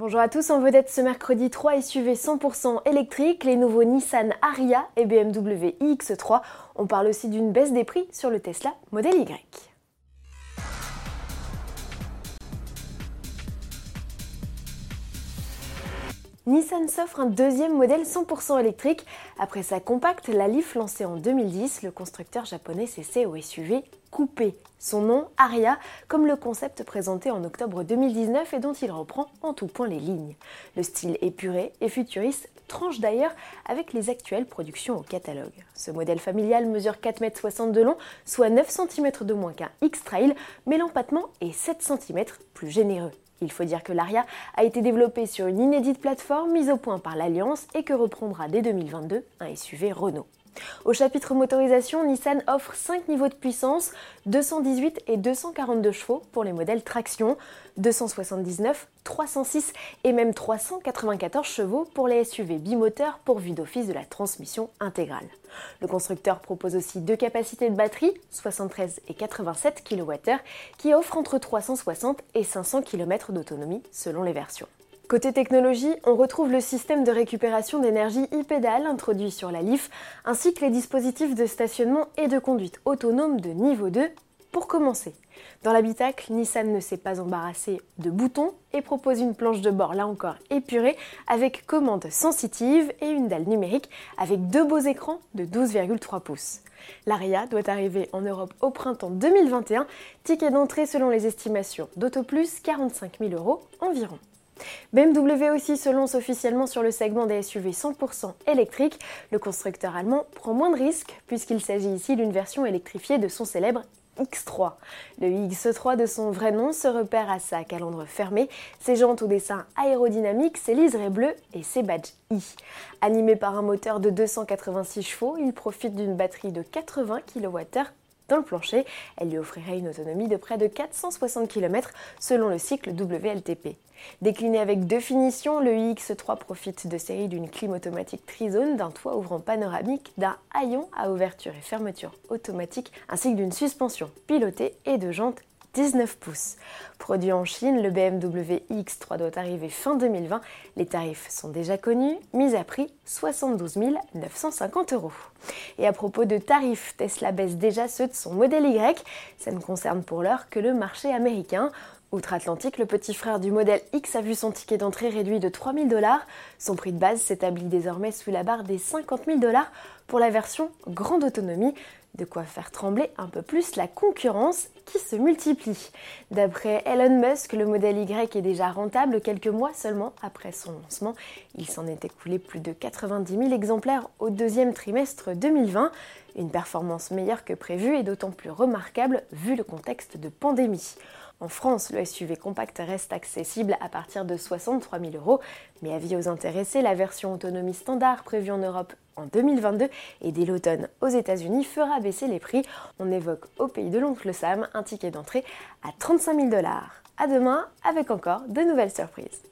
Bonjour à tous, en vedette ce mercredi 3 SUV 100% électriques, les nouveaux Nissan Ariya et BMW iX3. On parle aussi d'une baisse des prix sur le Tesla Model Y. Nissan s'offre un deuxième modèle 100% électrique. Après sa compacte, la Leaf lancée en 2010, le constructeur japonais s'essaie au SUV coupé. Son nom, Aria, comme le concept présenté en octobre 2019 et dont il reprend en tout point les lignes. Le style épuré et futuriste tranche d'ailleurs avec les actuelles productions au catalogue. Ce modèle familial mesure 4,60 m de long, soit 9 cm de moins qu'un X-Trail, mais l'empattement est 7 cm plus généreux. Il faut dire que l'Aria a été développée sur une inédite plateforme mise au point par l'Alliance et que reprendra dès 2022 un SUV Renault. Au chapitre motorisation, Nissan offre 5 niveaux de puissance, 218 et 242 chevaux pour les modèles traction, 279, 306 et même 394 chevaux pour les SUV bimoteurs pourvus d'office de la transmission intégrale. Le constructeur propose aussi deux capacités de batterie, 73 et 87 kWh, qui offrent entre 360 et 500 km d'autonomie selon les versions. Côté technologie, on retrouve le système de récupération d'énergie e-pédale introduit sur la Leaf, ainsi que les dispositifs de stationnement et de conduite autonome de niveau 2 pour commencer. Dans l'habitacle, Nissan ne s'est pas embarrassé de boutons et propose une planche de bord là encore épurée avec commande sensitive et une dalle numérique avec deux beaux écrans de 12,3 pouces. L'Aria doit arriver en Europe au printemps 2021, ticket d'entrée selon les estimations d'Autoplus 45 000 euros environ. BMW aussi se lance officiellement sur le segment des SUV 100% électriques. Le constructeur allemand prend moins de risques puisqu'il s'agit ici d'une version électrifiée de son célèbre X3. Le X3 de son vrai nom se repère à sa calandre fermée, ses jantes au dessin aérodynamique, ses liserés bleus et ses badges I. Animé par un moteur de 286 chevaux, il profite d'une batterie de 80 kWh dans le plancher. Elle lui offrirait une autonomie de près de 460 km selon le cycle WLTP. Décliné avec deux finitions, le iX3 profite de séries d'une clim automatique trizone, d'un toit ouvrant panoramique, d'un haillon à ouverture et fermeture automatique, ainsi que d'une suspension pilotée et de jantes 19 pouces. Produit en Chine, le BMW iX3 doit arriver fin 2020. Les tarifs sont déjà connus, mis à prix 72 950 euros. Et à propos de tarifs, Tesla baisse déjà ceux de son modèle Y. Ça ne concerne pour l'heure que le marché américain. Outre-Atlantique, le petit frère du modèle X a vu son ticket d'entrée réduit de 3000 dollars. Son prix de base s'établit désormais sous la barre des 50 000 dollars pour la version grande autonomie. De quoi faire trembler un peu plus la concurrence qui se multiplie. D'après Elon Musk, le modèle Y est déjà rentable quelques mois seulement après son lancement. Il s'en est écoulé plus de 90 000 exemplaires au deuxième trimestre 2020. Une performance meilleure que prévue et d'autant plus remarquable vu le contexte de pandémie. En France, le SUV compact reste accessible à partir de 63 000 euros, mais avis aux intéressés, la version autonomie standard prévue en Europe en 2022 et dès l'automne aux États-Unis fera baisser les prix. On évoque au pays de l'oncle Sam un ticket d'entrée à 35 000 dollars. À demain avec encore de nouvelles surprises.